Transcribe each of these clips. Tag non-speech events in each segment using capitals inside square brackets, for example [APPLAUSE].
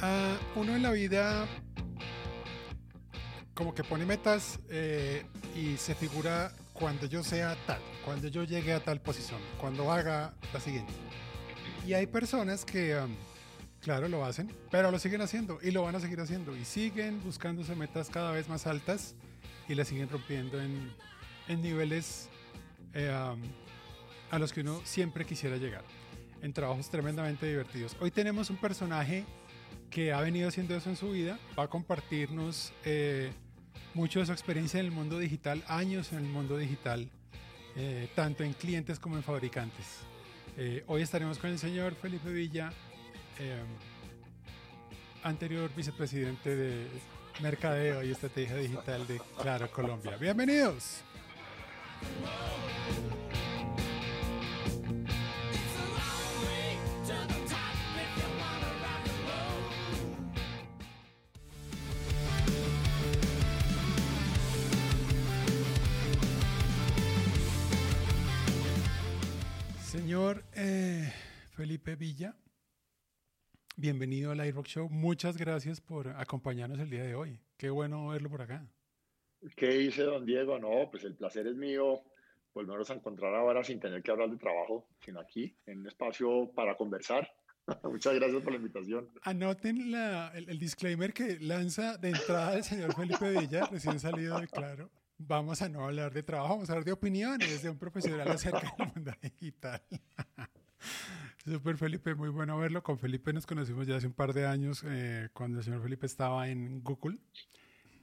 Ah, uno en la vida como que pone metas eh, y se figura cuando yo sea tal, cuando yo llegue a tal posición, cuando haga la siguiente. Y hay personas que, claro, lo hacen, pero lo siguen haciendo y lo van a seguir haciendo y siguen buscándose metas cada vez más altas y las siguen rompiendo en, niveles eh, a los que uno siempre quisiera llegar, en trabajos tremendamente divertidos. Hoy tenemos un personaje que ha venido haciendo eso en su vida, va a compartirnos eh, mucho de su experiencia en el mundo digital, años en el mundo digital, eh, tanto en clientes como en fabricantes. Eh, hoy estaremos con el señor Felipe Villa, anterior vicepresidente de Mercadeo y Estrategia Digital de Claro Colombia. Bienvenidos. Señor eh, Felipe Villa, bienvenido al iRock Show. Muchas gracias por acompañarnos el día de hoy. Qué bueno verlo por acá. ¿Qué dice don Diego? No, pues el placer es mío volvernos a encontrar ahora sin tener que hablar de trabajo, sino aquí, en un espacio para conversar. [LAUGHS] Muchas gracias por la invitación. Anoten el, disclaimer que lanza de entrada el señor Felipe Villa, recién salido de Claro vamos a no hablar de trabajo, vamos a hablar de opiniones de un profesional [LAUGHS] acerca del mundo digital. [LAUGHS] Super Felipe, muy bueno verlo. Con Felipe nos conocimos ya hace un par de años eh, cuando el señor Felipe estaba en Google.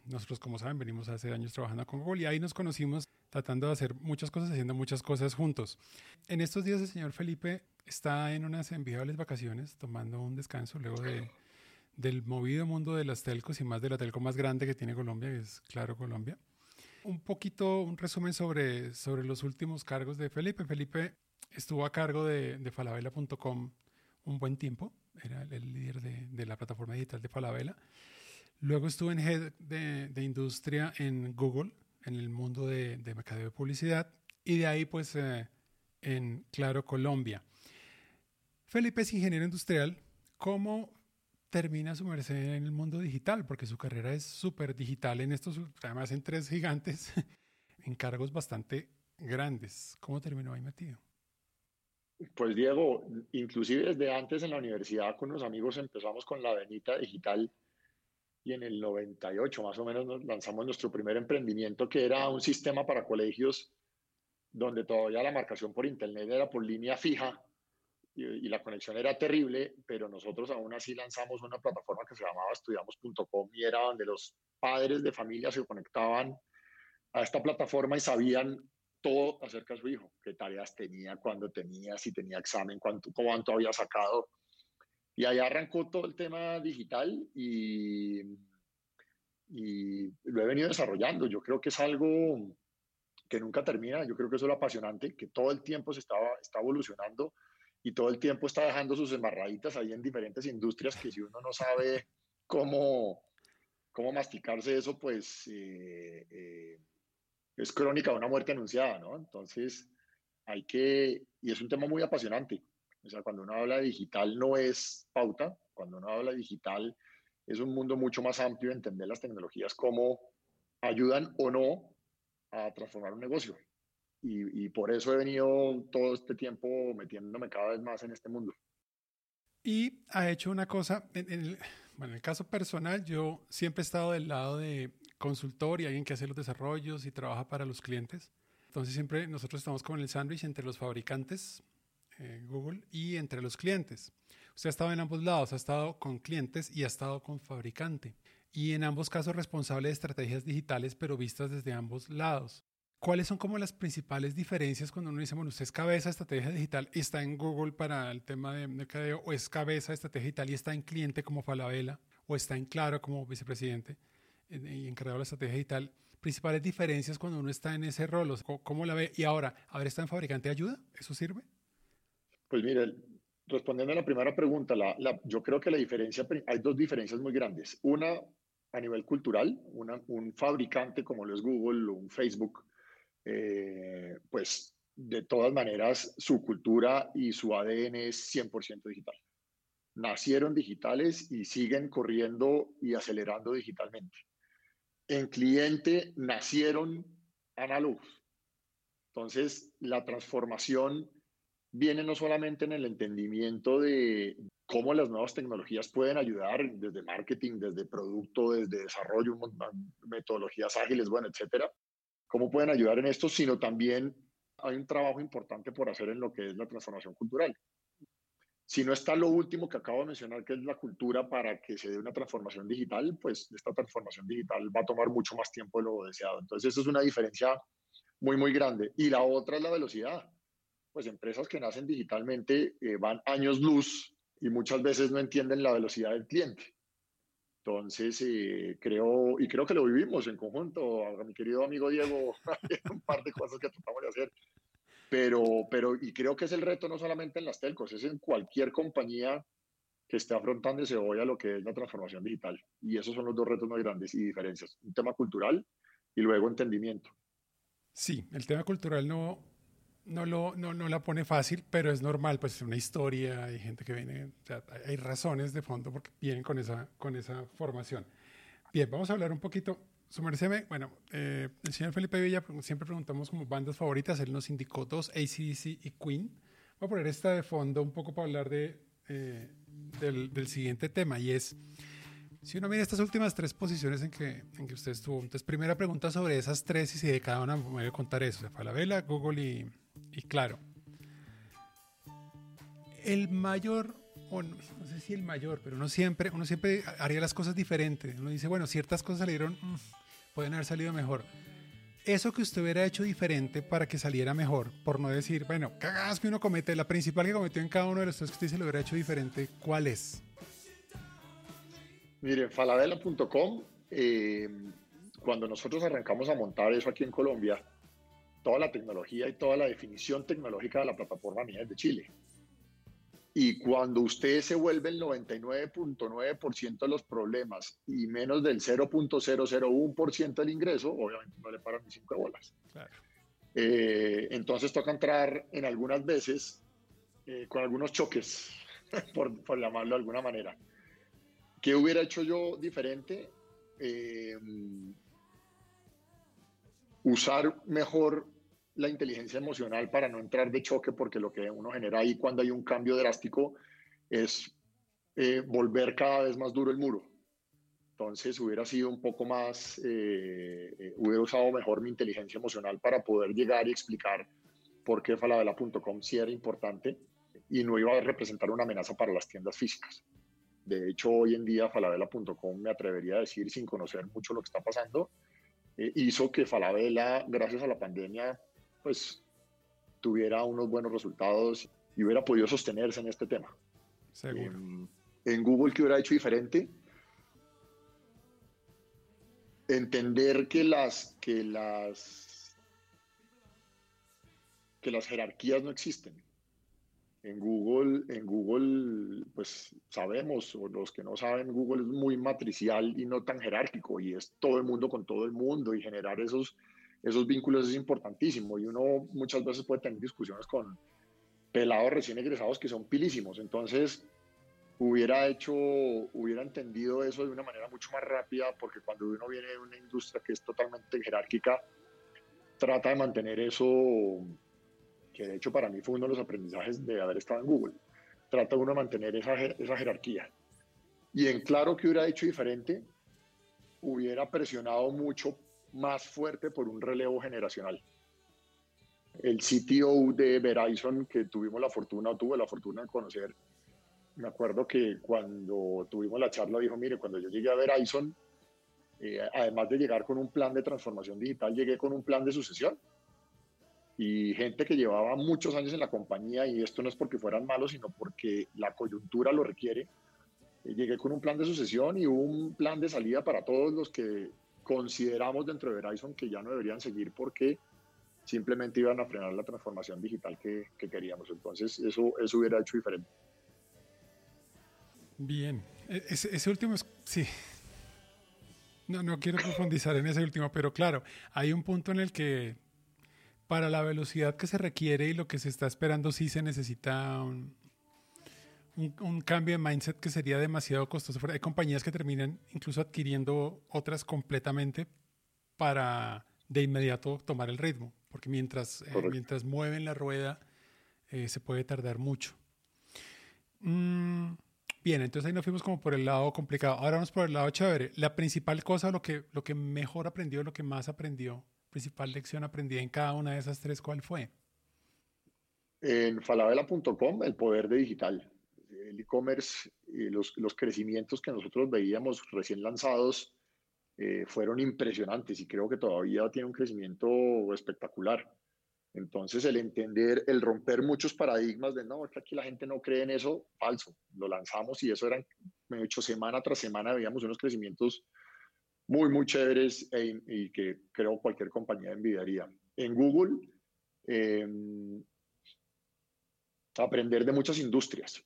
Nosotros, como saben, venimos hace años trabajando con Google y ahí nos conocimos tratando de hacer muchas cosas, haciendo muchas cosas juntos. En estos días el señor Felipe está en unas enviables vacaciones, tomando un descanso luego de, del movido mundo de las telcos y más de la telco más grande que tiene Colombia, que es Claro Colombia un poquito un resumen sobre, sobre los últimos cargos de Felipe. Felipe estuvo a cargo de, de falabella.com un buen tiempo, era el líder de, de, la plataforma digital de Falabella. Luego estuvo en head de, de industria en Google, en el mundo de mercadeo de publicidad, y de ahí pues eh, en Claro Colombia. Felipe es ingeniero industrial. ¿Cómo termina su merced en el mundo digital, porque su carrera es súper digital en estos, además en tres gigantes, [LAUGHS] en cargos bastante grandes. ¿Cómo terminó ahí metido? Pues Diego, inclusive desde antes en la universidad con unos amigos empezamos con la Avenita Digital y en el 98 más o menos nos lanzamos nuestro primer emprendimiento que era un sistema para colegios donde todavía la marcación por internet era por línea fija y, la conexión era terrible, pero nosotros aún así lanzamos una plataforma que se llamaba estudiamos.com y era donde los padres de familia se conectaban a esta plataforma y sabían todo acerca de su hijo, qué tareas tenía, cuándo tenía, si tenía examen, cuánto, cuánto había sacado. Y ahí arrancó todo el tema digital y, y lo he venido desarrollando. Yo creo que es algo que nunca termina, yo creo que eso es lo apasionante, que todo el tiempo se está, está evolucionando y todo el tiempo está dejando sus embarraditas ahí en diferentes industrias que si uno no sabe cómo, cómo masticarse eso, pues eh, eh, es crónica de una muerte anunciada, ¿no? Entonces, hay que, y es un tema muy apasionante. O sea, cuando uno habla de digital no es pauta, cuando uno habla de digital es un mundo mucho más amplio de entender las tecnologías, cómo ayudan o no a transformar un negocio y, por eso he venido todo este tiempo metiéndome cada vez más en este mundo. Y ha hecho una cosa, en, el, bueno, en el caso personal, yo siempre he estado del lado de consultor y alguien que hace los desarrollos y trabaja para los clientes. Entonces siempre nosotros estamos con el sándwich entre los fabricantes, eh, Google, y entre los clientes. Usted ha estado en ambos lados, ha estado con clientes y ha estado con fabricante. Y en ambos casos responsable de estrategias digitales, pero vistas desde ambos lados. ¿Cuáles son como las principales diferencias cuando uno dice, bueno, usted es cabeza de estrategia digital y está en Google para el tema de mercadeo, o es cabeza de estrategia digital y está en cliente como Falabella, o está en Claro como vicepresidente y encargado de la estrategia digital? Principales diferencias cuando uno está en ese rol, ¿cómo la ve? Y ahora, ¿haber está en fabricante ayuda? ¿Eso sirve? Pues mire, respondiendo a la primera pregunta, yo creo que la diferencia, hay dos diferencias muy grandes. Una a nivel cultural, un fabricante como lo es Google o un Facebook, eh, pues de todas maneras su cultura y su ADN es 100% digital. nacieron digitales y siguen corriendo y acelerando digitalmente. En cliente nacieron análogos. Entonces, la transformación viene no solamente en el entendimiento de cómo las nuevas tecnologías pueden ayudar desde marketing, desde producto, desde desarrollo, metodologías ágiles, bueno, etcétera, cómo pueden ayudar en esto, sino también hay un trabajo importante por hacer en lo que es la transformación cultural. Si no está lo último que acabo de mencionar, que es la cultura para que se dé una transformación digital, pues esta transformación digital va a tomar mucho más tiempo de lo deseado. Entonces, eso es una diferencia muy, muy grande. Y la otra es la velocidad. Pues empresas que nacen digitalmente eh, van años luz y muchas veces no entienden la velocidad del cliente. Entonces, eh, creo, y creo que lo vivimos en conjunto, mi querido amigo Diego, [LAUGHS] un par de cosas que tratamos de hacer. Pero, pero, y creo que es el reto no solamente en las telcos, es en cualquier compañía que esté afrontando ese hoy a lo que es la transformación digital. Y esos son los dos retos más grandes y diferencias. Un tema cultural y luego entendimiento. Sí, el tema cultural no, no, lo, no, no la pone fácil, pero es normal, pues es una historia, hay gente que viene, o sea, hay razones de fondo porque vienen con esa, con esa formación. Bien, vamos a hablar un poquito. Su bueno, eh, el señor Felipe Villa, siempre preguntamos como bandas favoritas, él nos indicó dos, ACDC y Queen. Voy a poner esta de fondo un poco para hablar de, eh, del, del, siguiente tema y es, si uno mira estas últimas tres posiciones en que, en que usted estuvo, entonces primera pregunta sobre esas tres y si de cada una me voy a contar eso, o sea, Falabella, Google y, y claro, el mayor, o no, sé si el mayor, pero uno siempre, uno siempre haría las cosas diferentes. Uno dice, bueno, ciertas cosas salieron, mm, pueden haber salido mejor. Eso que usted hubiera hecho diferente para que saliera mejor, por no decir, bueno, cagadas que uno comete, la principal que cometió en cada uno de los tres que usted se lo hubiera hecho diferente, ¿cuál es? Mire, falabella.com, eh, cuando nosotros arrancamos a montar eso aquí en Colombia, toda la tecnología y toda la definición tecnológica de la plataforma mía es de Chile. Y cuando usted se vuelve el 99.9% de los problemas y menos del 0.001% del ingreso, obviamente no le paran ni cinco bolas. Eh, entonces toca entrar en algunas veces eh, con algunos choques, [LAUGHS] por, por, llamarlo de alguna manera. ¿Qué hubiera hecho yo diferente? Eh, usar mejor la inteligencia emocional para no entrar de choque, porque lo que uno genera ahí cuando hay un cambio drástico es eh, volver cada vez más duro el muro. Entonces hubiera sido un poco más, eh, eh, hubiera usado mejor mi inteligencia emocional para poder llegar y explicar por qué falabella.com sí era importante y no iba a representar una amenaza para las tiendas físicas. De hecho, hoy en día falabella.com me atrevería a decir, sin conocer mucho lo que está pasando, hizo que Falabella, gracias a la pandemia, pues tuviera unos buenos resultados y hubiera podido sostenerse en este tema. Seguro. en Google, ¿qué hubiera hecho diferente? Entender que las, que las, que las jerarquías no existen. En Google, en Google, pues sabemos, o los que no saben, Google es muy matricial y no tan jerárquico, y es todo el mundo con todo el mundo, y generar esos, esos vínculos es importantísimo y uno muchas veces puede tener discusiones con pelados recién egresados que son pilísimos. Entonces, hubiera hecho, hubiera entendido eso de una manera mucho más rápida porque cuando uno viene de una industria que es totalmente jerárquica, trata de mantener eso, que de hecho para mí fue uno de los aprendizajes de haber estado en Google. Trata uno de mantener esa, esa jerarquía. Y en claro que hubiera hecho diferente, hubiera presionado mucho más fuerte por un relevo generacional. El CTO de Verizon, que tuvimos la fortuna, o tuve la fortuna de conocer, me acuerdo que cuando tuvimos la charla dijo, mire, cuando yo llegué a Verizon, eh, además de llegar con un plan de transformación digital, llegué con un plan de sucesión. Y gente que llevaba muchos años en la compañía, y esto no es porque fueran malos, sino porque la coyuntura lo requiere, eh, llegué con un plan de sucesión y un plan de salida para todos los que consideramos dentro de Verizon que ya no deberían seguir porque simplemente iban a frenar la transformación digital que, queríamos. Entonces, eso, eso hubiera hecho diferente. Bien, e, ese, último es, sí. No, no quiero profundizar en ese último, pero claro, hay un punto en el que para la velocidad que se requiere y lo que se está esperando sí se necesita un, un, cambio de mindset que sería demasiado costoso. Hay compañías que terminan incluso adquiriendo otras completamente para de inmediato tomar el ritmo, porque mientras, eh, mientras mueven la rueda eh, se puede tardar mucho. Mm, bien, entonces ahí nos fuimos como por el lado complicado. Ahora vamos por el lado chévere. La principal cosa, lo que, lo que mejor aprendió, lo que más aprendió, principal lección aprendida en cada una de esas tres, ¿cuál fue? En falabella.com, el poder de digital. El e-commerce, los, los crecimientos que nosotros veíamos recién lanzados, eh, fueron impresionantes y creo que todavía tiene un crecimiento espectacular. Entonces, el entender, el romper muchos paradigmas de no, es que aquí la gente no cree en eso, falso. Lo lanzamos y eso eran, me he hecho semana tras semana veíamos unos crecimientos muy, muy chéveres e, y que creo cualquier compañía envidiaría. En Google, em, aprender de muchas industrias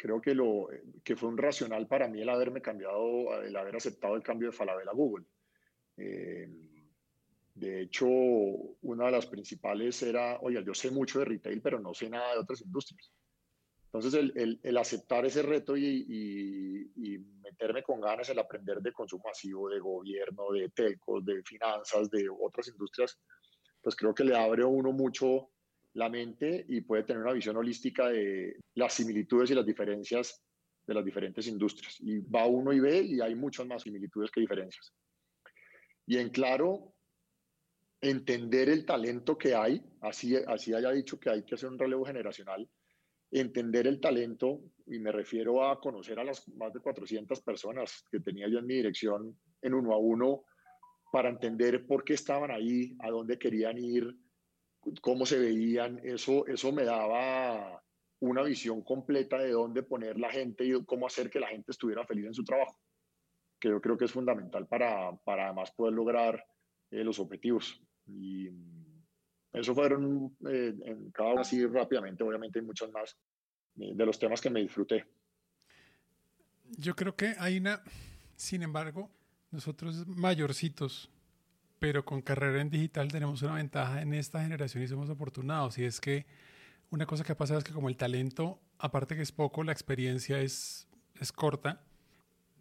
creo que, lo, que fue un racional para mí el haberme cambiado, el haber aceptado el cambio de Falabella a Google. Eh, de hecho, una de las principales era, oye, yo sé mucho de retail, pero no sé nada de otras industrias. Entonces, el, el, aceptar ese reto y, meterme con ganas en aprender de consumo masivo, de gobierno, de telcos, de finanzas, de otras industrias, pues creo que le abre a uno mucho la mente y puede tener una visión holística de las similitudes y las diferencias de las diferentes industrias. Y va uno y ve y hay muchas más similitudes que diferencias. Y en claro, entender el talento que hay, así, así haya dicho que hay que hacer un relevo generacional, entender el talento, y me refiero a conocer a las más de 400 personas que tenía yo en mi dirección en uno a uno, para entender por qué estaban ahí, a dónde querían ir, cómo se veían, eso, eso me daba una visión completa de dónde poner la gente y cómo hacer que la gente estuviera feliz en su trabajo, que yo creo que es fundamental para, para además poder lograr eh, los objetivos. Y eso fueron eh, en cada uno así rápidamente, obviamente hay muchos más eh, de los temas que me disfruté. Yo creo que hay una, sin embargo, nosotros mayorcitos, pero con carrera en digital tenemos una ventaja en esta generación y somos afortunados. Y es que una cosa que ha pasado es que como el talento, aparte que es poco, la experiencia es, es corta,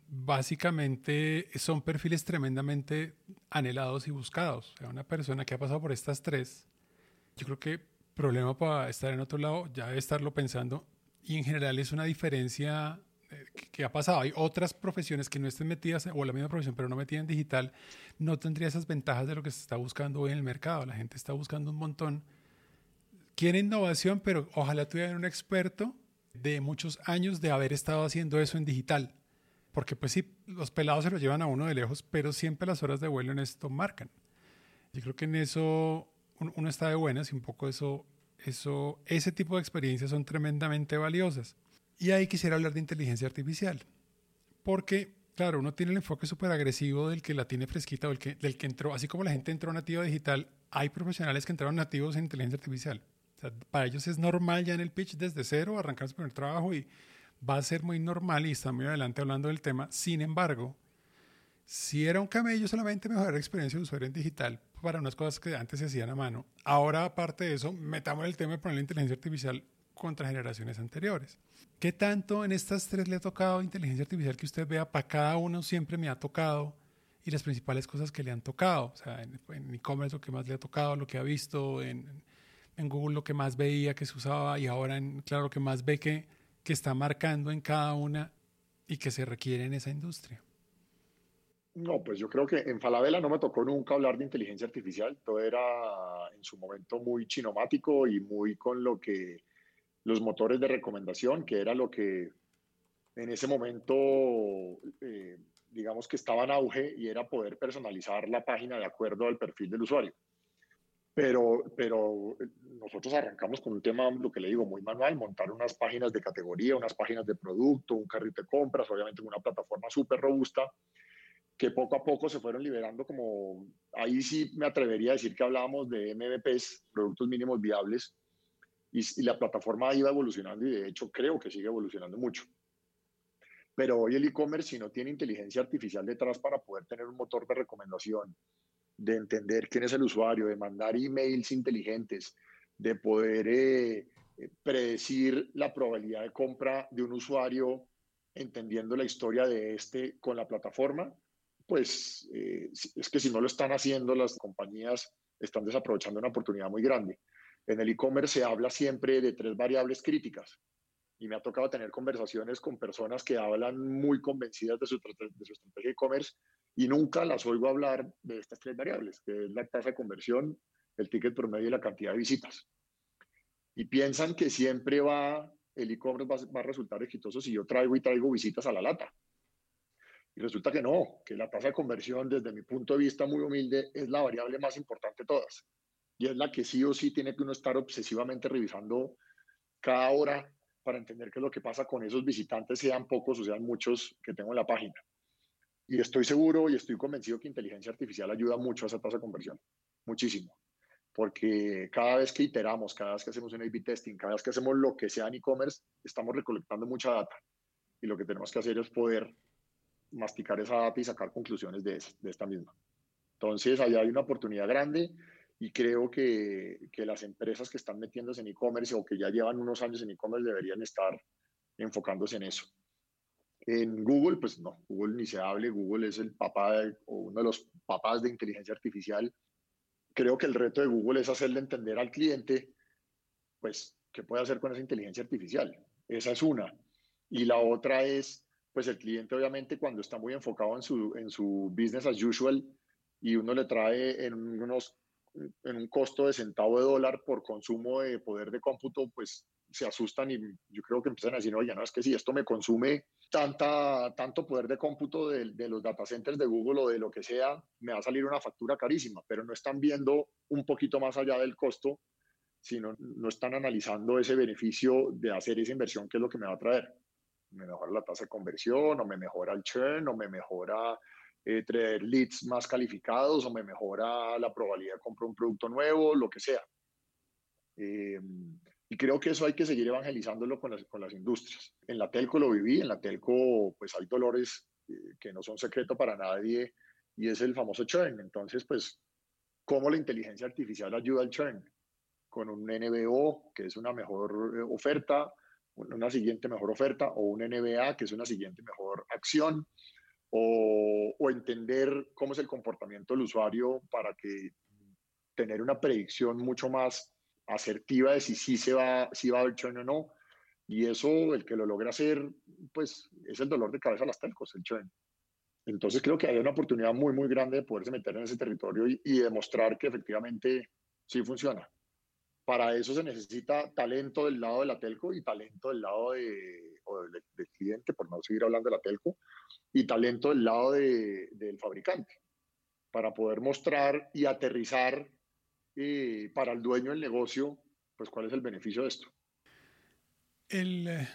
básicamente son perfiles tremendamente anhelados y buscados. O sea, una persona que ha pasado por estas tres, yo creo que problema para estar en otro lado ya debe estarlo pensando y en general es una diferencia que ha pasado. Hay otras profesiones que no estén metidas, o la misma profesión, pero no metidas en digital, no tendría esas ventajas de lo que se está buscando hoy en el mercado. La gente está buscando un montón. Quiere innovación, pero ojalá tuvieran un experto de muchos años de haber estado haciendo eso en digital. Porque pues sí, los pelados se lo llevan a uno de lejos, pero siempre las horas de vuelo en esto marcan. Yo creo que en eso uno está de buenas y un poco eso, eso, ese tipo de experiencias son tremendamente valiosas. Y ahí quisiera hablar de inteligencia artificial, porque, claro, uno tiene el enfoque súper agresivo del que la tiene fresquita, o el que, del que entró, así como la gente entró nativa digital, hay profesionales que entraron nativos en inteligencia artificial. para ellos es normal ya en el pitch desde cero arrancar su primer trabajo y va a ser muy normal y está muy adelante hablando del tema. Sin embargo, si era un camello solamente mejorar la experiencia de usuario en digital para unas cosas que antes se hacían a mano, ahora aparte de eso, metamos el tema de poner la inteligencia artificial contra generaciones anteriores. ¿Qué tanto en estas tres le ha tocado inteligencia artificial que usted vea? Para cada uno siempre me ha tocado y las principales cosas que le han tocado. O sea, en e-commerce lo que más le ha tocado, lo que ha visto, en, en, Google lo que más veía que se usaba y ahora, en, claro, lo que más ve que, que está marcando en cada una y que se requiere en esa industria. No, pues yo creo que en Falabella no me tocó nunca hablar de inteligencia artificial. Todo era en su momento muy chinomático y muy con lo que los motores de recomendación, que era lo que en ese momento, eh, digamos que estaba en auge y era poder personalizar la página de acuerdo al perfil del usuario. Pero, pero nosotros arrancamos con un tema, lo que le digo, muy manual, montar unas páginas de categoría, unas páginas de producto, un carrito de compras, obviamente una plataforma súper robusta, que poco a poco se fueron liberando como, ahí sí me atrevería a decir que hablábamos de MVPs, productos mínimos viables, y, la plataforma iba evolucionando y de hecho creo que sigue evolucionando mucho. Pero hoy el e-commerce, si no tiene inteligencia artificial detrás para poder tener un motor de recomendación, de entender quién es el usuario, de mandar emails inteligentes, de poder eh, eh, predecir la probabilidad de compra de un usuario entendiendo la historia de este con la plataforma, pues eh, es que si no lo están haciendo, las compañías están desaprovechando una oportunidad muy grande. En el e-commerce se habla siempre de tres variables críticas y me ha tocado tener conversaciones con personas que hablan muy convencidas de su, de su estrategia e-commerce y nunca las oigo hablar de estas tres variables, que es la tasa de conversión, el ticket promedio y la cantidad de visitas. Y piensan que siempre va, el e-commerce va, a resultar exitoso si yo traigo y traigo visitas a la lata. Y resulta que no, que la tasa de conversión, desde mi punto de vista muy humilde, es la variable más importante de todas. Y es la que sí o sí tiene que uno estar obsesivamente revisando cada hora para entender qué es lo que pasa con esos visitantes, sean pocos o sean muchos que tengo en la página. Y estoy seguro y estoy convencido que inteligencia artificial ayuda mucho a esa tasa de conversión, muchísimo. Porque cada vez que iteramos, cada vez que hacemos un A-B testing, cada vez que hacemos lo que sea en e-commerce, estamos recolectando mucha data. Y lo que tenemos que hacer es poder masticar esa data y sacar conclusiones de, de esta misma. Entonces, ahí hay una oportunidad grande y creo que, que las empresas que están metiéndose en e-commerce o que ya llevan unos años en e-commerce deberían estar enfocándose en eso. En Google, pues no, Google ni se hable, Google es el papá o uno de los papás de inteligencia artificial. Creo que el reto de Google es hacerle entender al cliente, pues, qué puede hacer con esa inteligencia artificial. Esa es una. Y la otra es, pues, el cliente obviamente cuando está muy enfocado en su, en su business as usual y uno le trae en unos en un costo de centavo de dólar por consumo de poder de cómputo, pues se asustan y yo creo que empiezan a decir, oye, no, es que si esto me consume tanta, tanto poder de cómputo de, de, los data centers de Google o de lo que sea, me va a salir una factura carísima, pero no están viendo un poquito más allá del costo, sino no están analizando ese beneficio de hacer esa inversión, que es lo que me va a traer. Me mejora la tasa de conversión, o me mejora el churn, o me mejora eh, traer leads más calificados, o me mejora la probabilidad de comprar un producto nuevo, lo que sea. Eh, y creo que eso hay que seguir evangelizándolo con las, industrias. En la telco lo viví, en la telco pues hay dolores eh, que no son secreto para nadie y es el famoso churn. Entonces, pues, ¿cómo la inteligencia artificial ayuda al churn? Con un NBO, que es una mejor eh, oferta, una siguiente mejor oferta, o un NBA, que es una siguiente mejor acción, o, entender cómo es el comportamiento del usuario para que tener una predicción mucho más asertiva de si sí se va, si va a haber churn o no. Y eso, el que lo logra hacer, pues es el dolor de cabeza a las telcos, el churn. Entonces creo que hay una oportunidad muy, muy grande de poderse meter en ese territorio y, y demostrar que efectivamente sí funciona. Para eso se necesita talento del lado de la telco y talento del lado de, o del, cliente, por no seguir hablando de la telco, y talento del lado de, del fabricante, para poder mostrar y aterrizar y para el dueño del negocio, pues cuál es el beneficio de esto. El, eh,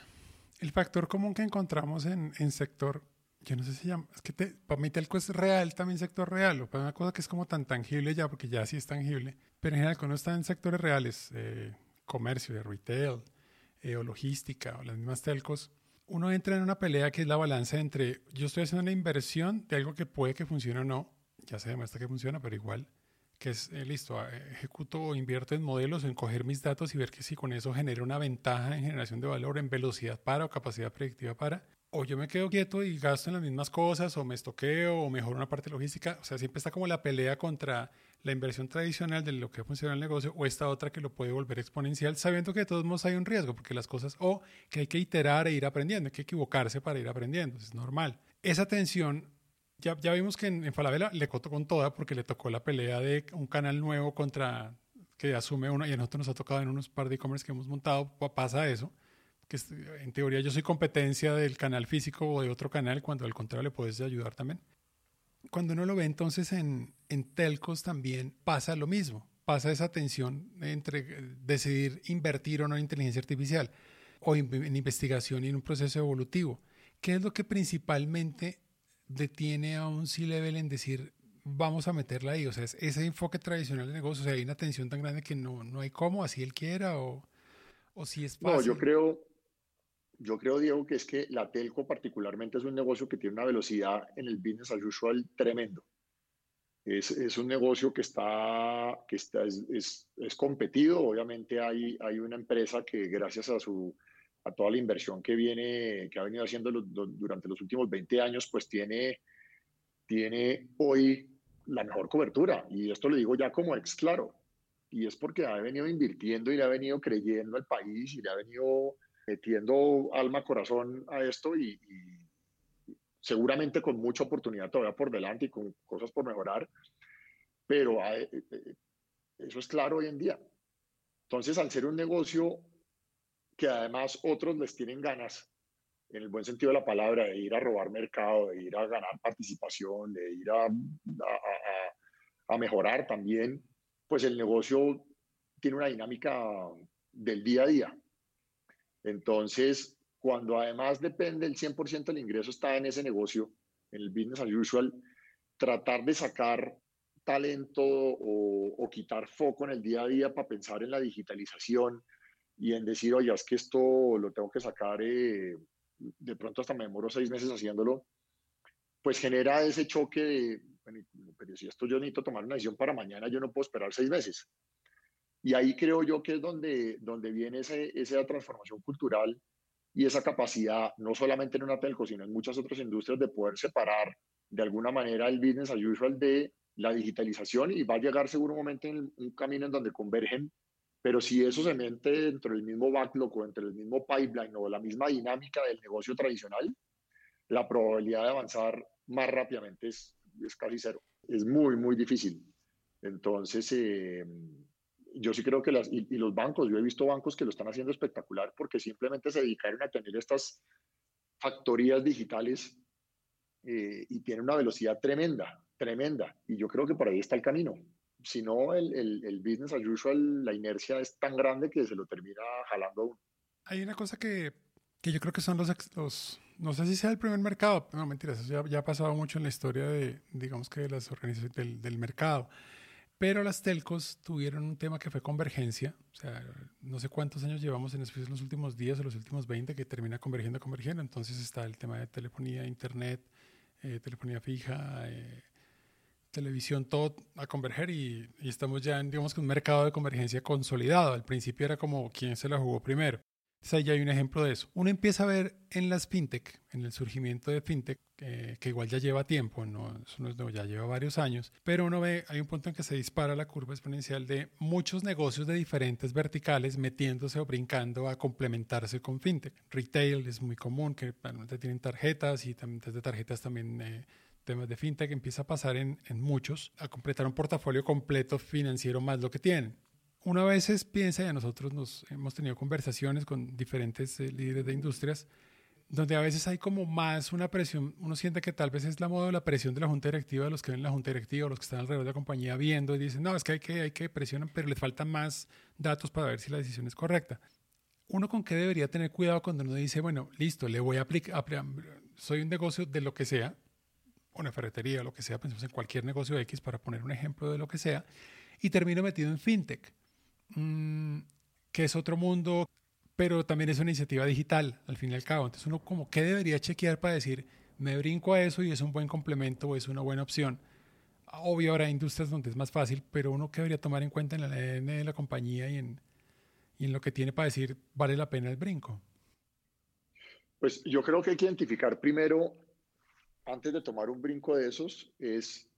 el factor común que encontramos en, en, sector, yo no sé si llama, es que te, para mí telco es real, también sector real, o para una cosa que es como tan tangible ya, porque ya sí es tangible, pero en general cuando está en sectores reales, eh, comercio, de retail, eh, o logística, o las mismas telcos, uno entra en una pelea que es la balanza entre yo estoy haciendo una inversión de algo que puede que funcione o no, ya se demuestra que funciona, pero igual que es, eh, listo, ejecuto o invierto en modelos, en coger mis datos y ver que si con eso genera una ventaja en generación de valor, en velocidad para o capacidad predictiva para, o yo me quedo quieto y gasto en las mismas cosas, o me estoqueo, o mejoro una parte logística. O sea, siempre está como la pelea contra la inversión tradicional de lo que funciona el negocio, o esta otra que lo puede volver exponencial, sabiendo que de todos modos hay un riesgo, porque las cosas, o que hay que iterar e ir aprendiendo, hay que equivocarse para ir aprendiendo, es normal. Esa tensión ya, ya vimos que en, en, Falabella le costó con toda porque le tocó la pelea de un canal nuevo contra que asume uno y a nosotros nos ha tocado en unos par de e-commerce que hemos montado, pasa eso, que en teoría yo soy competencia del canal físico o de otro canal, cuando al contrario le puedes ayudar también. Cuando uno lo ve entonces en, en telcos también pasa lo mismo, pasa esa tensión entre decidir invertir o no en inteligencia artificial o en, en investigación y en un proceso evolutivo. ¿Qué es lo que principalmente detiene a un C-Level en decir, vamos a meterla ahí? O sea, es ese enfoque tradicional de negocio, o sea, hay una tensión tan grande que no, no hay cómo, así él quiera, o, o si es fácil. No, yo creo, yo creo, Diego, que es que la telco particularmente es un negocio que tiene una velocidad en el business as usual tremendo. Es, es un negocio que está, que está es, es, es, competido. Obviamente hay, hay una empresa que gracias a, su, a toda la inversión que, viene, que ha venido haciendo durante los últimos 20 años, pues tiene, tiene hoy la mejor cobertura. Y esto lo digo ya como ex claro. Y es porque ha venido invirtiendo y le ha venido creyendo al país y le ha venido metiendo alma, corazón a esto y, y seguramente con mucha oportunidad todavía por delante y con cosas por mejorar. Pero hay, eh, eh, eso es claro hoy en día. Entonces, al ser un negocio que además otros les tienen ganas, en el buen sentido de la palabra, de ir a robar mercado, de ir a ganar participación, de ir a, a, a, mejorar también, pues el negocio tiene una dinámica del día a día. Entonces, cuando además depende el 100% del ingreso está en ese negocio, en el business as usual, tratar de sacar talento o, quitar foco en el día a día para pensar en la digitalización y en decir, oye, es que esto lo tengo que sacar eh, de pronto hasta me demoro seis meses haciéndolo, pues genera ese choque de, pero si esto yo necesito tomar una decisión para mañana, yo no puedo esperar seis meses. Y ahí creo yo que es donde, donde viene ese, esa transformación cultural y esa capacidad, no solamente en una telco, sino en muchas otras industrias, de poder separar de alguna manera el business as usual de la digitalización y va a llegar seguro un momento en un camino en donde convergen pero si eso se mete dentro del mismo backlog o entre el mismo pipeline o la misma dinámica del negocio tradicional, la probabilidad de avanzar más rápidamente es, es casi cero. Es muy, muy difícil. Entonces, eh, yo sí creo que las, y, y, los bancos, yo he visto bancos que lo están haciendo espectacular porque simplemente se dedicaron a tener estas factorías digitales eh, y tienen una velocidad tremenda, tremenda. Y yo creo que por ahí está el camino si no, el, el, el, business as usual, la inercia es tan grande que se lo termina jalando a uno. Hay una cosa que, que yo creo que son los, los, no sé si sea el primer mercado, no mentiras, eso ya, ya ha pasado mucho en la historia de, digamos que de las organizaciones del, del mercado. Pero las telcos tuvieron un tema que fue convergencia. O sea, no sé cuántos años llevamos en los últimos días o los últimos 20 que termina convergiendo, convergiendo. Entonces está el tema de telefonía, internet, eh, telefonía fija, eh, televisión, todo a converger y, y, estamos ya en, digamos, un mercado de convergencia consolidado. Al principio era como quién se la jugó primero. Entonces ahí ya hay un ejemplo de eso. Uno empieza a ver en las fintech, en el surgimiento de fintech, eh, que igual ya lleva tiempo, no, eso no ya lleva varios años, pero uno ve, hay un punto en que se dispara la curva exponencial de muchos negocios de diferentes verticales metiéndose o brincando a complementarse con fintech. Retail es muy común, que bueno, tienen tarjetas y también desde tarjetas también... Eh, temas de fintech empieza a pasar en, en, muchos, a completar un portafolio completo financiero más lo que tienen. Una vez piensa, y a nosotros nos hemos tenido conversaciones con diferentes eh, líderes de industrias, donde a veces hay como más una presión, uno siente que tal vez es la moda de la presión de la junta directiva, de los que ven la junta directiva, o los que están alrededor de la compañía viendo y dicen, no, es que hay que, hay que presionar, pero les faltan más datos para ver si la decisión es correcta. Uno con qué debería tener cuidado cuando uno dice, bueno, listo, le voy a aplicar, soy un negocio de lo que sea, una ferretería, lo que sea, pensemos en cualquier negocio X para poner un ejemplo de lo que sea, y termino metido en fintech, mmm, que es otro mundo, pero también es una iniciativa digital, al fin y al cabo. Entonces uno como, ¿qué debería chequear para decir, me brinco a eso y es un buen complemento o es una buena opción? Obvio, habrá industrias donde es más fácil, pero uno que debería tomar en cuenta en el ADN de la compañía y en, y en lo que tiene para decir, vale la pena el brinco. Pues yo creo que hay que identificar primero antes de tomar un brinco de esos es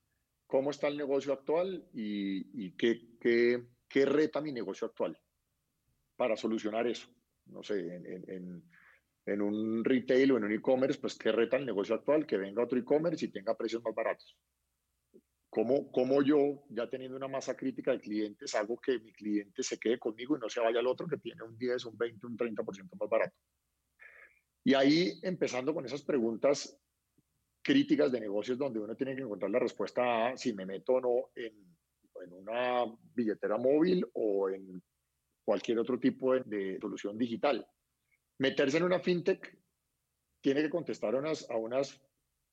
cómo está el negocio actual y, y qué, qué, qué, reta mi negocio actual para solucionar eso. No sé, en, en, en un retail o en un e-commerce, pues qué reta el negocio actual, que venga otro e-commerce y tenga precios más baratos. ¿Cómo, ¿Cómo yo, ya teniendo una masa crítica de clientes, hago que mi cliente se quede conmigo y no se vaya al otro que tiene un 10, un 20, un 30% más barato? Y ahí, empezando con esas preguntas, críticas de negocios donde uno tiene que encontrar la respuesta a si me meto o no en, en una billetera móvil o en cualquier otro tipo de, solución digital. Meterse en una fintech tiene que contestar unas, a unas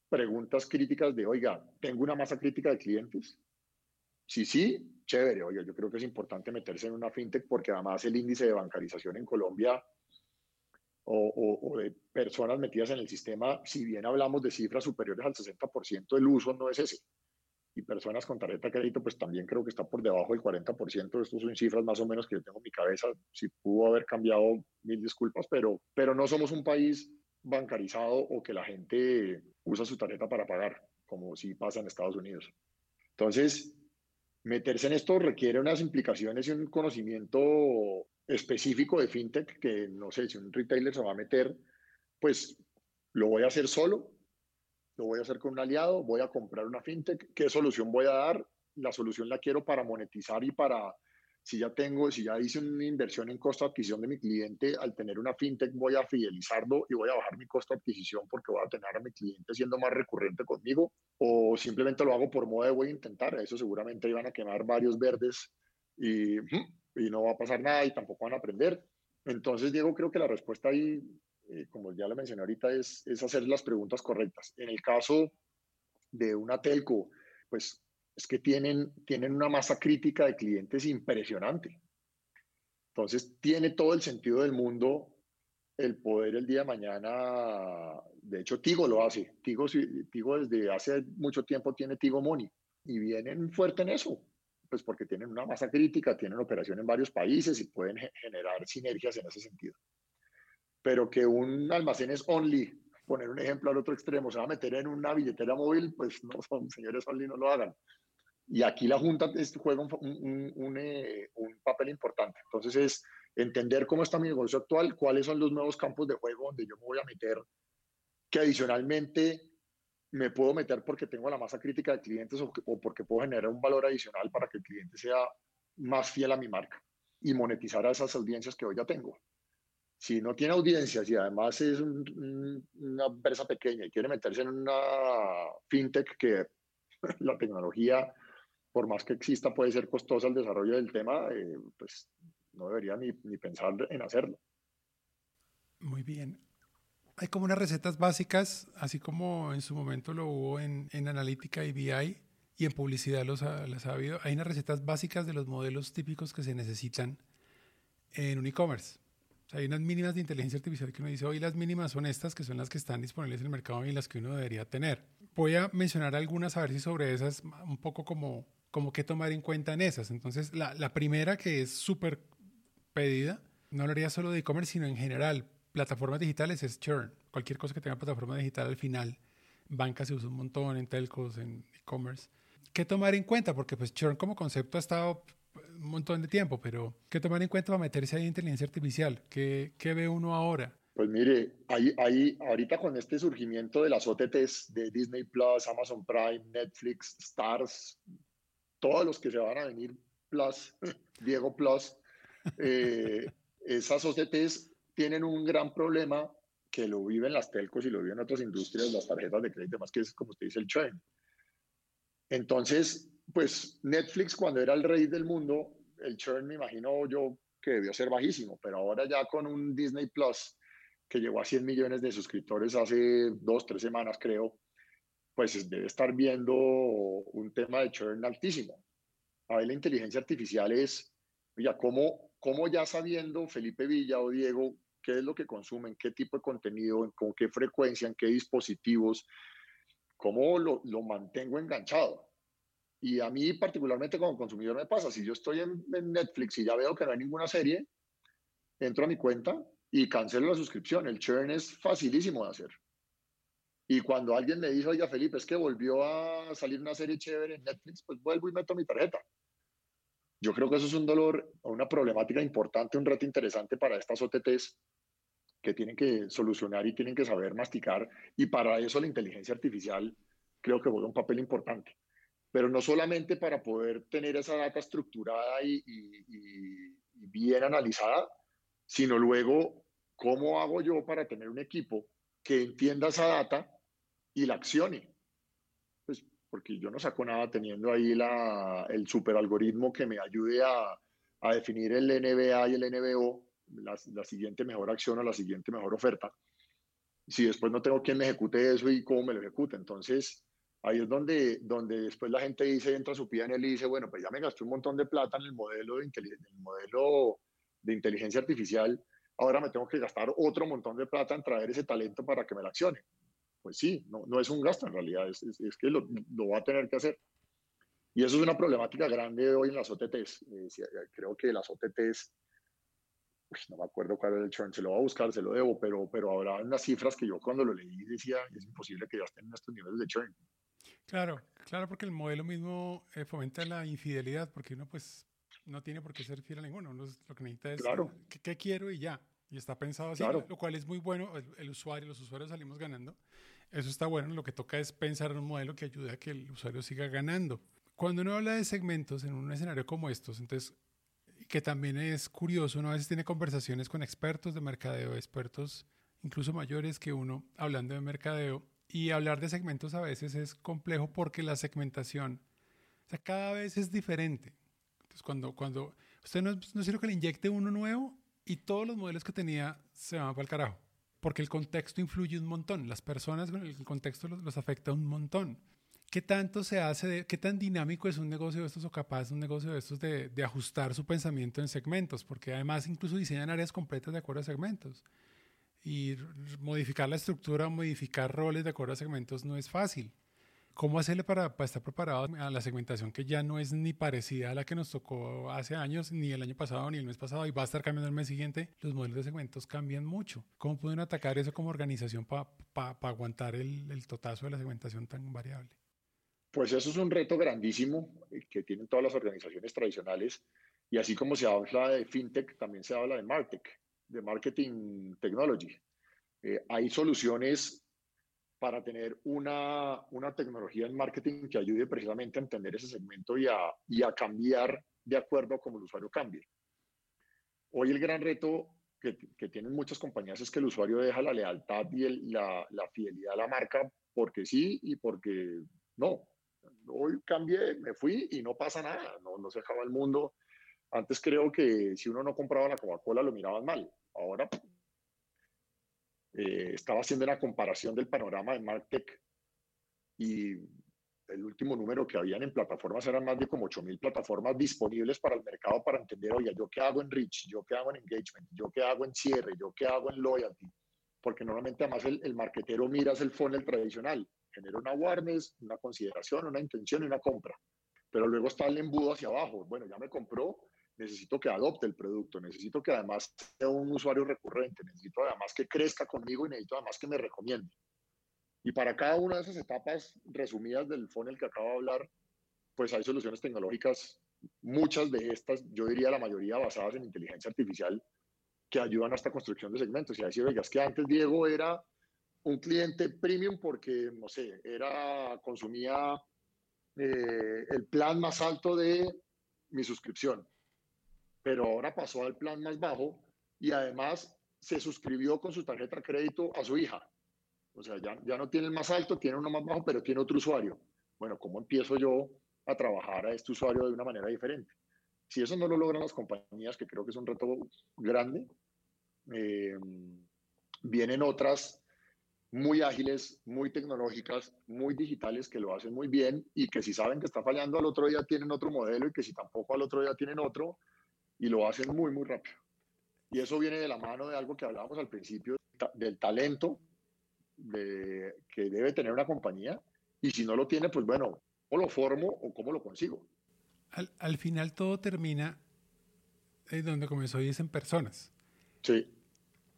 preguntas críticas de, oiga, ¿tengo una masa crítica de clientes? Sí, sí, chévere. Oiga, yo creo que es importante meterse en una fintech porque además el índice de bancarización en Colombia o, o, o, de personas metidas en el sistema, si bien hablamos de cifras superiores al 60%, el uso no es ese. Y personas con tarjeta de crédito, pues también creo que está por debajo del 40%. Estos son cifras más o menos que yo tengo en mi cabeza. Si pudo haber cambiado, mil disculpas, pero, pero no somos un país bancarizado o que la gente usa su tarjeta para pagar, como si pasa en Estados Unidos. Entonces, meterse en esto requiere unas implicaciones y un conocimiento específico de fintech que no sé si un retailer se va a meter, pues lo voy a hacer solo lo voy a hacer con un aliado, voy a comprar una fintech, ¿qué solución voy a dar? La solución la quiero para monetizar y para, si ya tengo, si ya hice una inversión en costo de adquisición de mi cliente, al tener una fintech voy a fidelizarlo y voy a bajar mi costo de adquisición porque voy a tener a mi cliente siendo más recurrente conmigo, o simplemente lo hago por moda de voy a intentar, eso seguramente iban a quemar varios verdes y, y no va a pasar nada y tampoco van a aprender. Entonces, Diego, creo que la respuesta ahí eh, como ya lo mencioné ahorita, es, es hacer las preguntas correctas. En el caso de una telco, pues es que tienen, tienen una masa crítica de clientes impresionante. Entonces, tiene todo el sentido del mundo el poder el día de mañana, de hecho Tigo lo hace, Tigo, Tigo desde hace mucho tiempo tiene Tigo Money y vienen fuerte en eso, pues porque tienen una masa crítica, tienen operación en varios países y pueden generar sinergias en ese sentido pero que un almacén es only, poner un ejemplo al otro extremo, se va a meter en una billetera móvil, pues no, son [LAUGHS] señores only, no lo hagan. Y aquí la Junta juega un, un, eh, un, papel importante. Entonces es entender cómo está mi negocio actual, cuáles son los nuevos campos de juego donde yo me voy a meter, que adicionalmente me puedo meter porque tengo la masa crítica de clientes o, o porque puedo generar un valor adicional para que el cliente sea más fiel a mi marca y monetizar a esas audiencias que hoy ya tengo si no tiene audiencias y además es una empresa pequeña y quiere meterse en una fintech que [LAUGHS] la tecnología, por más que exista, puede ser costosa el desarrollo del tema, eh, pues no debería ni, ni, pensar en hacerlo. Muy bien. Hay como unas recetas básicas, así como en su momento lo hubo en, en analítica y BI y en publicidad los las ha habido. Hay unas recetas básicas de los modelos típicos que se necesitan en un e-commerce hay unas mínimas de inteligencia artificial que uno dice, hoy las mínimas son estas, que son las que están disponibles en el mercado y las que uno debería tener. Voy a mencionar algunas, a ver si sobre esas, un poco como, como qué tomar en cuenta en esas. Entonces, la, primera que es súper pedida, no hablaría solo de e-commerce, sino en general, plataformas digitales es churn. Cualquier cosa que tenga plataforma digital al final, banca se usa un montón, en telcos, en e-commerce. ¿Qué tomar en cuenta? Porque pues churn como concepto ha estado un montón de tiempo, pero ¿qué tomar en cuenta para meterse ahí en inteligencia artificial? ¿Qué, qué ve uno ahora? Pues mire, ahí, ahí, ahorita con este surgimiento de las OTTs de Disney Plus, Amazon Prime, Netflix, Stars, todos los que se van a venir Plus, [LAUGHS] Diego Plus, eh, esas OTTs tienen un gran problema que lo viven las telcos y lo viven otras industrias, las tarjetas de crédito, más que es como usted dice el churn. Entonces, pues Netflix cuando era el rey del mundo, el churn me imagino yo que debió ser bajísimo, pero ahora ya con un Disney Plus que llegó a 100 millones de suscriptores hace dos, tres semanas creo, pues debe estar viendo un tema de churn altísimo. A ver, la inteligencia artificial es, ya ¿cómo, cómo ya sabiendo Felipe Villa o Diego qué es lo que consumen, qué tipo de contenido, con qué frecuencia, en qué dispositivos, cómo lo, lo mantengo enganchado? Y a mí particularmente como consumidor me pasa, si yo estoy en, Netflix y ya veo que no hay ninguna serie, entro a mi cuenta y cancelo la suscripción. El churn es facilísimo de hacer. Y cuando alguien me dice, oiga Felipe, es que volvió a salir una serie chévere en Netflix, pues vuelvo y meto mi tarjeta. Yo creo que eso es un dolor una problemática importante, un reto interesante para estas OTTs que tienen que solucionar y tienen que saber masticar. Y para eso la inteligencia artificial creo que juega un papel importante pero no solamente para poder tener esa data estructurada y, bien analizada, sino luego cómo hago yo para tener un equipo que entienda esa data y la accione. Pues porque yo no saco nada teniendo ahí la, el superalgoritmo que me ayude a, a, definir el NBA y el NBO, la, la siguiente mejor acción o la siguiente mejor oferta, si después no tengo quien me ejecute eso y cómo me lo ejecute. Entonces, Ahí es donde, donde después la gente dice, entra su PNL y dice, bueno, pues ya me gasté un montón de plata en el modelo de, el inteligencia artificial, ahora me tengo que gastar otro montón de plata en traer ese talento para que me la accione. Pues sí, no, no es un gasto en realidad, es, que lo, lo, va a tener que hacer. Y eso es una problemática grande hoy en las OTTs. Eh, creo que las OTTs, no me acuerdo cuál era el churn, se lo voy a buscar, se lo debo, pero, pero habrá unas cifras que yo cuando lo leí decía, es imposible que ya estén en estos niveles de churn. Claro, claro, porque el modelo mismo eh, fomenta la infidelidad, porque uno pues no tiene por qué ser fiel a ninguno, lo que necesita es claro. ¿qué, quiero y ya. Y está pensado así, lo cual es muy bueno, el, usuario, los usuarios salimos ganando. Eso está bueno, lo que toca es pensar en un modelo que ayude a que el usuario siga ganando. Cuando uno habla de segmentos en un escenario como estos, entonces, que también es curioso, uno a veces tiene conversaciones con expertos de mercadeo, expertos incluso mayores que uno hablando de mercadeo, y hablar de segmentos a veces es complejo porque la segmentación, o sea, cada vez es diferente. Entonces, cuando, cuando usted no, no sirve que le inyecte uno nuevo y todos los modelos que tenía se van para el carajo, porque el contexto influye un montón, las personas con el contexto los, afecta un montón. ¿Qué tanto se hace, de, qué tan dinámico es un negocio de estos o capaz un negocio de estos de, de ajustar su pensamiento en segmentos? Porque además incluso diseñan áreas completas de acuerdo a segmentos y modificar la estructura, modificar roles de acuerdo a segmentos no es fácil. ¿Cómo hacerle para, estar preparado a la segmentación que ya no es ni parecida a la que nos tocó hace años, ni el año pasado, ni el mes pasado, y va a estar cambiando el mes siguiente? Los modelos de segmentos cambian mucho. ¿Cómo pueden atacar eso como organización para aguantar el, el totazo de la segmentación tan variable? Pues eso es un reto grandísimo eh, que tienen todas las organizaciones tradicionales. Y así como se habla de fintech, también se habla de martech de marketing technology. Eh, hay soluciones para tener una, una, tecnología en marketing que ayude precisamente a entender ese segmento y a, y a cambiar de acuerdo a cómo el usuario cambie. Hoy el gran reto que, que, tienen muchas compañías es que el usuario deja la lealtad y la, la, fidelidad a la marca porque sí y porque no. Hoy cambié, me fui y no pasa nada, no, no se acaba el mundo. Antes creo que si uno no compraba la Coca-Cola lo miraban mal. Ahora eh, estaba haciendo una comparación del panorama de Martech y el último número que habían en plataformas eran más de como 8.000 plataformas disponibles para el mercado para entender, oye, yo qué hago en Reach, yo qué hago en Engagement, yo qué hago en cierre, yo qué hago en Loyalty. Porque normalmente además el, el marketero mira el funnel tradicional, genera una awareness, una consideración, una intención y una compra. Pero luego está el embudo hacia abajo. Bueno, ya me compró, necesito que adopte el producto, necesito que además sea un usuario recurrente, necesito además que crezca conmigo y necesito además que me recomiende. Y para cada una de esas etapas resumidas del funnel que acabo de hablar, pues hay soluciones tecnológicas, muchas de estas, yo diría la mayoría basadas en inteligencia artificial, que ayudan a esta construcción de segmentos. Y ahí sí, es que antes Diego era un cliente premium porque, no sé, era, consumía eh, el plan más alto de mi suscripción pero ahora pasó al plan más bajo y además se suscribió con su tarjeta de crédito a su hija. O sea, ya, ya no tiene el más alto, tiene uno más bajo, pero tiene otro usuario. Bueno, ¿cómo empiezo yo a trabajar a este usuario de una manera diferente? Si eso no lo logran las compañías, que creo que es un reto grande, eh, vienen otras muy ágiles, muy tecnológicas, muy digitales, que lo hacen muy bien y que si saben que está fallando al otro día tienen otro modelo y que si tampoco al otro día tienen otro, y lo hacen muy, muy rápido. Y eso viene de la mano de algo que hablábamos al principio, del talento de, que debe tener una compañía. Y si no lo tiene, pues bueno, o lo formo o cómo lo consigo. Al, al final todo termina en eh, donde comenzó y es en personas. Sí.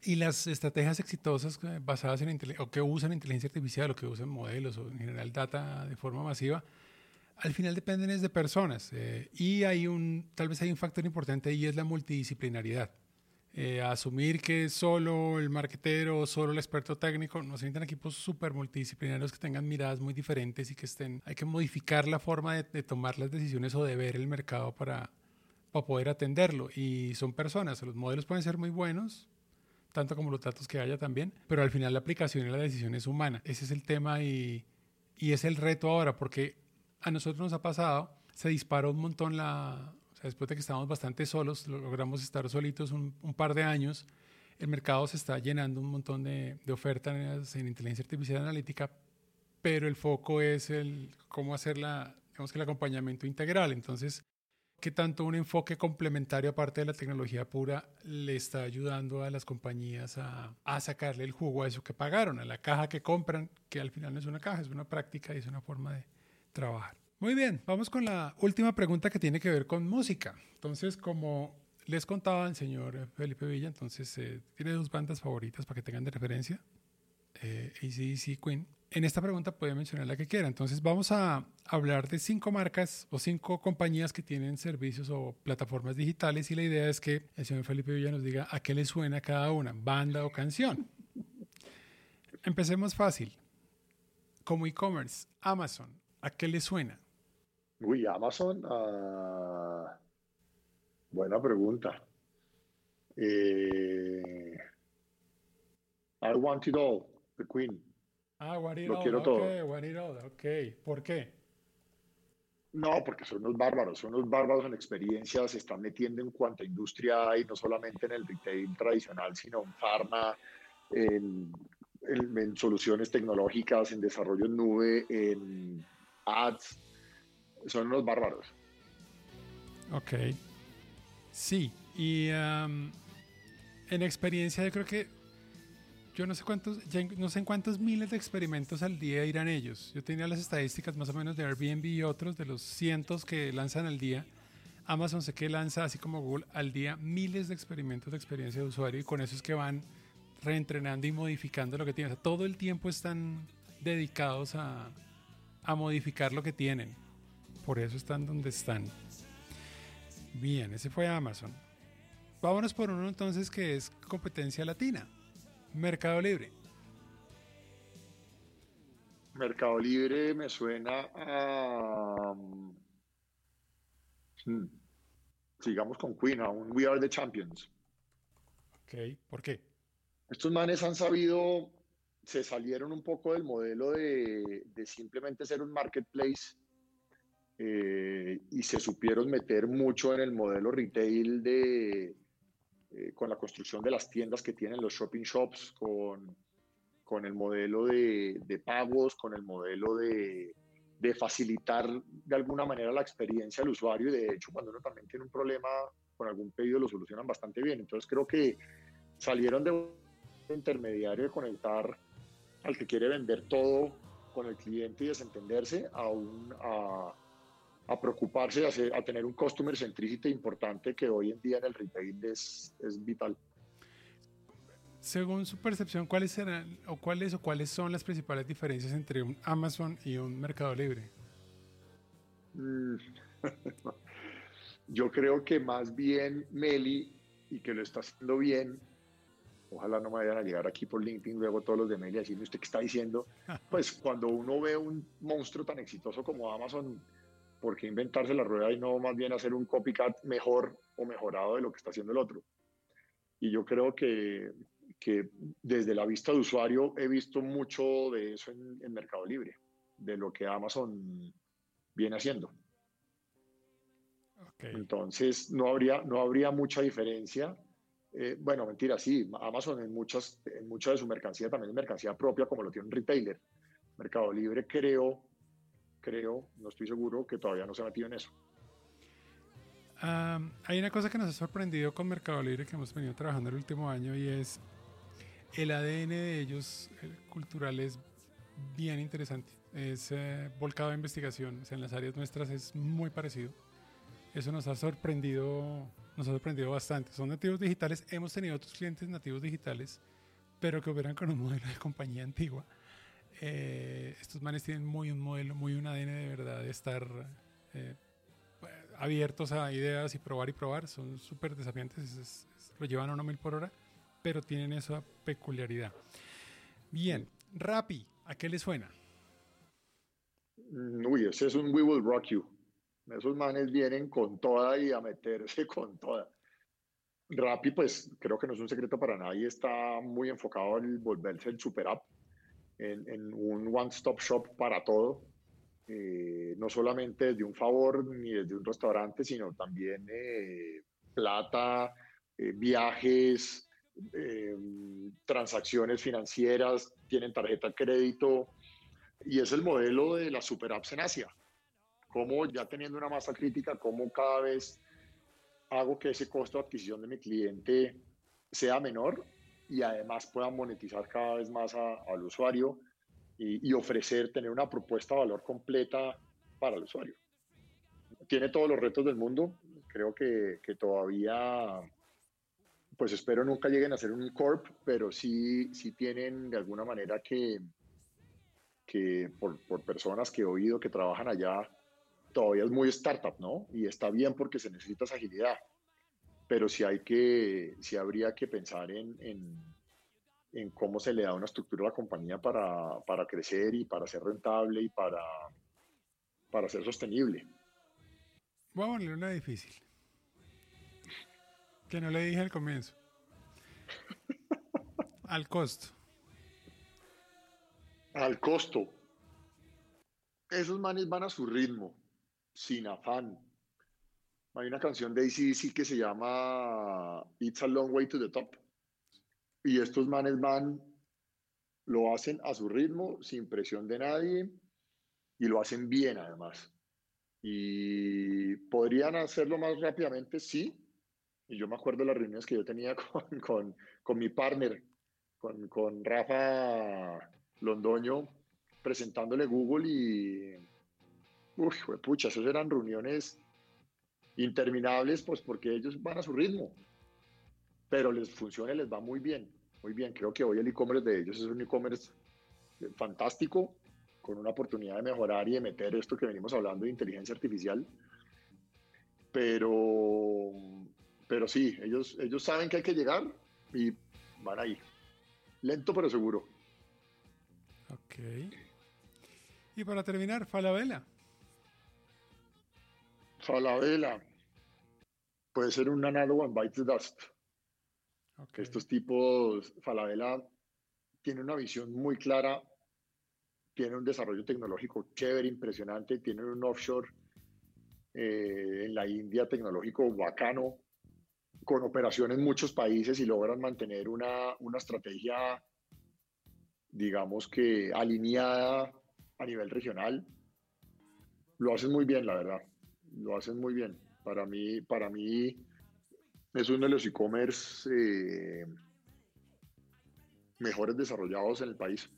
Y las estrategias exitosas eh, basadas en o que usan inteligencia artificial o que usan modelos o en general data de forma masiva, al final dependen de personas eh, y hay un, tal vez hay un factor importante y es la multidisciplinaridad. Eh, asumir que solo el marketero, solo el experto técnico, no se necesitan equipos súper multidisciplinarios que tengan miradas muy diferentes y que estén, hay que modificar la forma de, tomar las decisiones o de ver el mercado para, para poder atenderlo. Y son personas, los modelos pueden ser muy buenos, tanto como los datos que haya también, pero al final la aplicación y la decisión es humana. Ese es el tema y, y es el reto ahora, porque a nosotros nos ha pasado, se disparó un montón la, o sea, después de que estábamos bastante solos, logramos estar solitos un, par de años, el mercado se está llenando un montón de, ofertas en, inteligencia artificial analítica, pero el foco es el cómo hacer la, digamos que el acompañamiento integral. Entonces, ¿qué tanto un enfoque complementario aparte de la tecnología pura le está ayudando a las compañías a, a, sacarle el jugo a eso que pagaron, a la caja que compran, que al final no es una caja, es una práctica y es una forma de, trabajar. Muy bien, vamos con la última pregunta que tiene que ver con música. Entonces, como les contaba el señor Felipe Villa, entonces eh, tiene dos bandas favoritas para que tengan de referencia, eh, ACDC Queen. En esta pregunta puede mencionar la que quiera. Entonces vamos a hablar de cinco marcas o cinco compañías que tienen servicios o plataformas digitales y la idea es que el señor Felipe Villa nos diga a qué le suena cada una, banda o canción. Empecemos fácil. Como e-commerce, Amazon, ¿a qué le suena? Uy, Amazon. Uh, buena pregunta. Eh, I want it all, The Queen. Ah, what it Lo all, quiero okay, todo. What it all, ok. ¿Por qué? No, porque son unos bárbaros, son unos bárbaros en experiencia, se están metiendo en cuanta industria hay, no solamente en el retail tradicional, sino en pharma, en, en soluciones tecnológicas, en desarrollo en nube, en ads, son unos bárbaros. Ok. Sí, y en experiencia yo creo que yo no sé cuántos, no sé en cuántos miles de experimentos al día irán ellos. Yo tenía las estadísticas más o menos de Airbnb y otros, de los cientos que lanzan al día. Amazon sé que lanza, así como Google, al día miles de experimentos de experiencia de usuario y con eso es que van reentrenando y modificando lo que tienen. O sea, todo el tiempo están dedicados a, a modificar lo que tienen. Por eso están donde están. Bien, ese fue Amazon. Vámonos por uno entonces que es competencia latina. Mercado Libre. Mercado Libre me suena a... Hmm, sigamos con Queen, a un We Are the Champions. Ok, ¿por qué? Estos manes han sabido, se salieron un poco del modelo de, de simplemente ser un marketplace eh, y se supieron meter mucho en el modelo retail de, eh, con la construcción de las tiendas que tienen los shopping shops, con, con el modelo de, de, pagos, con el modelo de, de, facilitar de alguna manera la experiencia del usuario y de hecho cuando uno también tiene un problema con algún pedido lo solucionan bastante bien. Entonces creo que salieron de un intermediario de conectar al que quiere vender todo con el cliente y desentenderse a un... A, a preocuparse, a, a, tener un customer centricity importante que hoy en día en el retail es, es vital. Según su percepción, ¿cuáles serán o cuáles o cuáles son las principales diferencias entre un Amazon y un Mercado Libre? Mm, [LAUGHS] yo creo que más bien Meli y que lo está haciendo bien. Ojalá no me vayan a llegar aquí por LinkedIn luego todos los de Meli decirme usted qué está diciendo. [LAUGHS] Pues cuando uno ve un monstruo tan exitoso como Amazon, ¿por qué inventarse la rueda y no más bien hacer un copycat mejor o mejorado de lo que está haciendo el otro? Y yo creo que, que desde la vista de usuario he visto mucho de eso en, en Mercado Libre, de lo que Amazon viene haciendo. Entonces no habría, no habría mucha diferencia. Eh, bueno, mentira, sí, Amazon en, muchas, en mucha de su mercancía también es mercancía propia, como lo tiene un retailer. Mercado Libre creo creo, no estoy seguro, que todavía no se ha metido en eso. hay una cosa que nos ha sorprendido con Mercado Libre que hemos venido trabajando el último año y es el ADN de ellos cultural es bien interesante. Es eh, volcado a investigación. en las áreas nuestras es muy parecido. Eso nos ha sorprendido, nos ha sorprendido bastante. Son nativos digitales. Hemos tenido otros clientes nativos digitales, pero que operan con un modelo de compañía antigua. Eh, estos manes tienen muy un modelo, muy un ADN de verdad de estar eh, abiertos a ideas y probar y probar. Son súper desafiantes, lo llevan a una mil por hora, pero tienen esa peculiaridad. Bien, Rappi, ¿a qué le suena? Mm, uy, ese es un We Will Rock You. Esos manes vienen con toda y a meterse [LAUGHS] con toda. Rappi, pues creo que no es un secreto para nadie, está muy enfocado en volverse el super app en, un one-stop shop para todo, eh, no solamente desde un favor ni desde un restaurante, sino también eh, plata, eh, viajes, transacciones financieras, tienen tarjeta de crédito, y es el modelo de las super apps en Asia. Como ya teniendo una masa crítica, como cada vez hago que ese costo de adquisición de mi cliente sea menor y además puedan monetizar cada vez más al usuario y, ofrecer, tener una propuesta de valor completa para el usuario. Tiene todos los retos del mundo. Creo que, que todavía, pues espero nunca lleguen a ser un corp, pero sí, sí tienen de alguna manera que, que por, por personas que he oído que trabajan allá, todavía es muy startup, ¿no? Y está bien porque se necesita esa agilidad. Pero sí hay que, sí habría que pensar en, en, en cómo se le da una estructura a la compañía para, para crecer y para ser rentable y para, para ser sostenible. Voy a ponerle una difícil. Que no le dije al comienzo. [LAUGHS] al costo. Al costo. Esos manes van a su ritmo sin afán. Hay una canción de ACDC que se llama It's a Long Way to the Top. Y estos manes van, lo hacen a su ritmo, sin presión de nadie, y lo hacen bien además. Y podrían hacerlo más rápidamente, sí. Y yo me acuerdo de las reuniones que yo tenía [LAUGHS] con, con, con mi partner, con, con Rafa Londoño, presentándole Google y Uy, pucha, esas eran reuniones interminables, pues porque ellos van a su ritmo. Pero les funciona y les va muy bien. Muy bien, creo que hoy el e-commerce de ellos es un e-commerce fantástico, con una oportunidad de mejorar y de meter esto que venimos hablando de inteligencia artificial. Pero, pero sí, ellos, ellos saben que hay que llegar y van ahí. Lento pero seguro. Ok. Y para terminar, Falabella. Falabella puede ser un análogo en Bytes Dust. Estos tipos, Falabella tiene una visión muy clara, tiene un desarrollo tecnológico chévere, impresionante, tiene un offshore eh, en la India tecnológico bacano, con operaciones en muchos países y logran mantener una, una estrategia, digamos que alineada a nivel regional. Lo hacen muy bien, la verdad lo hacen muy bien. Para mí, para mí es uno de los e-commerce eh, mejores desarrollados en el país.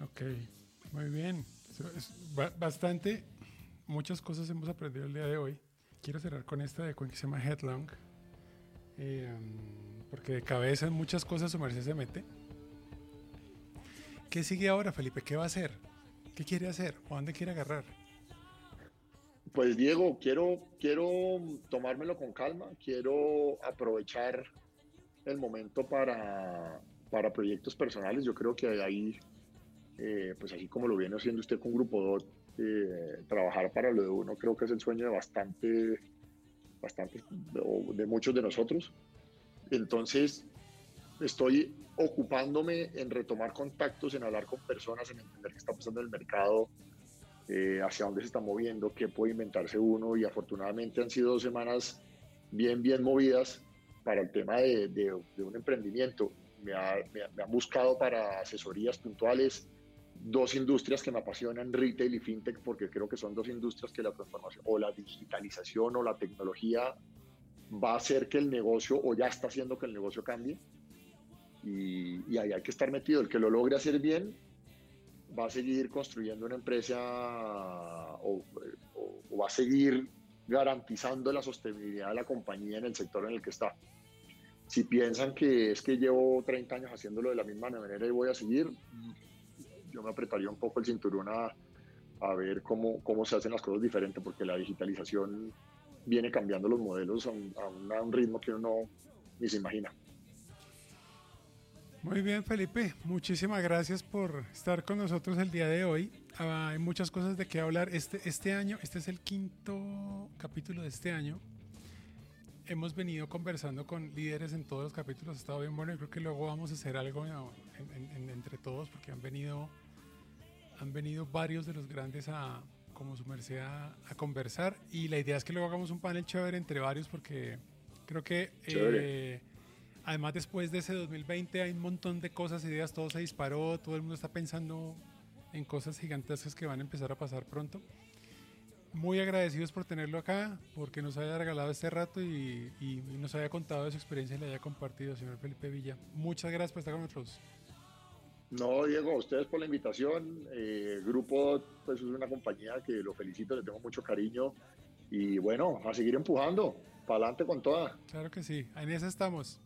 Ok, muy bien. bastante, muchas cosas hemos aprendido el día de hoy. Quiero cerrar con esta de que se llama Headlong, eh, porque de cabeza en muchas cosas su merced se mete. ¿Qué sigue ahora, Felipe? ¿Qué va a hacer? ¿Qué quiere hacer? ¿O dónde quiere agarrar? Pues Diego, quiero, quiero tomármelo con calma, quiero aprovechar el momento para, para proyectos personales. Yo creo que ahí, eh, pues así como lo viene haciendo usted con Grupo DOT, eh, trabajar para lo de uno creo que es el sueño de bastante, bastante, de muchos de nosotros. Entonces, estoy ocupándome en retomar contactos, en hablar con personas, en entender qué está pasando en el mercado, eh, hacia dónde se está moviendo, qué puede inventarse uno y afortunadamente han sido dos semanas bien, bien movidas para el tema de, de, un emprendimiento. Me, me, han buscado para asesorías puntuales, dos industrias que me apasionan, retail y fintech, porque creo que son dos industrias que la transformación o la digitalización o la tecnología va a hacer que el negocio o ya está haciendo que el negocio cambie. Y, y ahí hay que estar metido. El que lo logre hacer bien va a seguir construyendo una empresa o, va a seguir garantizando la sostenibilidad de la compañía en el sector en el que está. Si piensan que es que llevo 30 años haciéndolo de la misma manera y voy a seguir, yo me apretaría un poco el cinturón a, a ver cómo, cómo se hacen las cosas diferentes, porque la digitalización viene cambiando los modelos a un, a un ritmo que uno ni se imagina. Muy bien, Felipe. Muchísimas gracias por estar con nosotros el día de hoy. Ah, hay muchas cosas de qué hablar. Este, este año, este es el quinto capítulo de este año. Hemos venido conversando con líderes en todos los capítulos. Ha estado bien bueno. y creo que luego vamos a hacer algo entre todos porque han venido, han venido varios de los grandes a, como su merced, a, conversar. Y la idea es que luego hagamos un panel chévere entre varios porque creo que... Eh, Además, después de ese 2020 hay un montón de cosas, ideas, todo se disparó, todo el mundo está pensando en cosas gigantescas que van a empezar a pasar pronto. Muy agradecidos por tenerlo acá, porque nos haya regalado este rato y, y, y nos haya contado de su experiencia y la haya compartido, señor Felipe Villa. Muchas gracias por estar con nosotros. No, Diego, a ustedes por la invitación. Eh, el grupo pues, es una compañía que lo felicito, le tengo mucho cariño. Y bueno, a seguir empujando, para adelante con toda. Claro que sí, en esa estamos.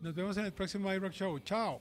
Nos vemos en el próximo iRock Show. Chao.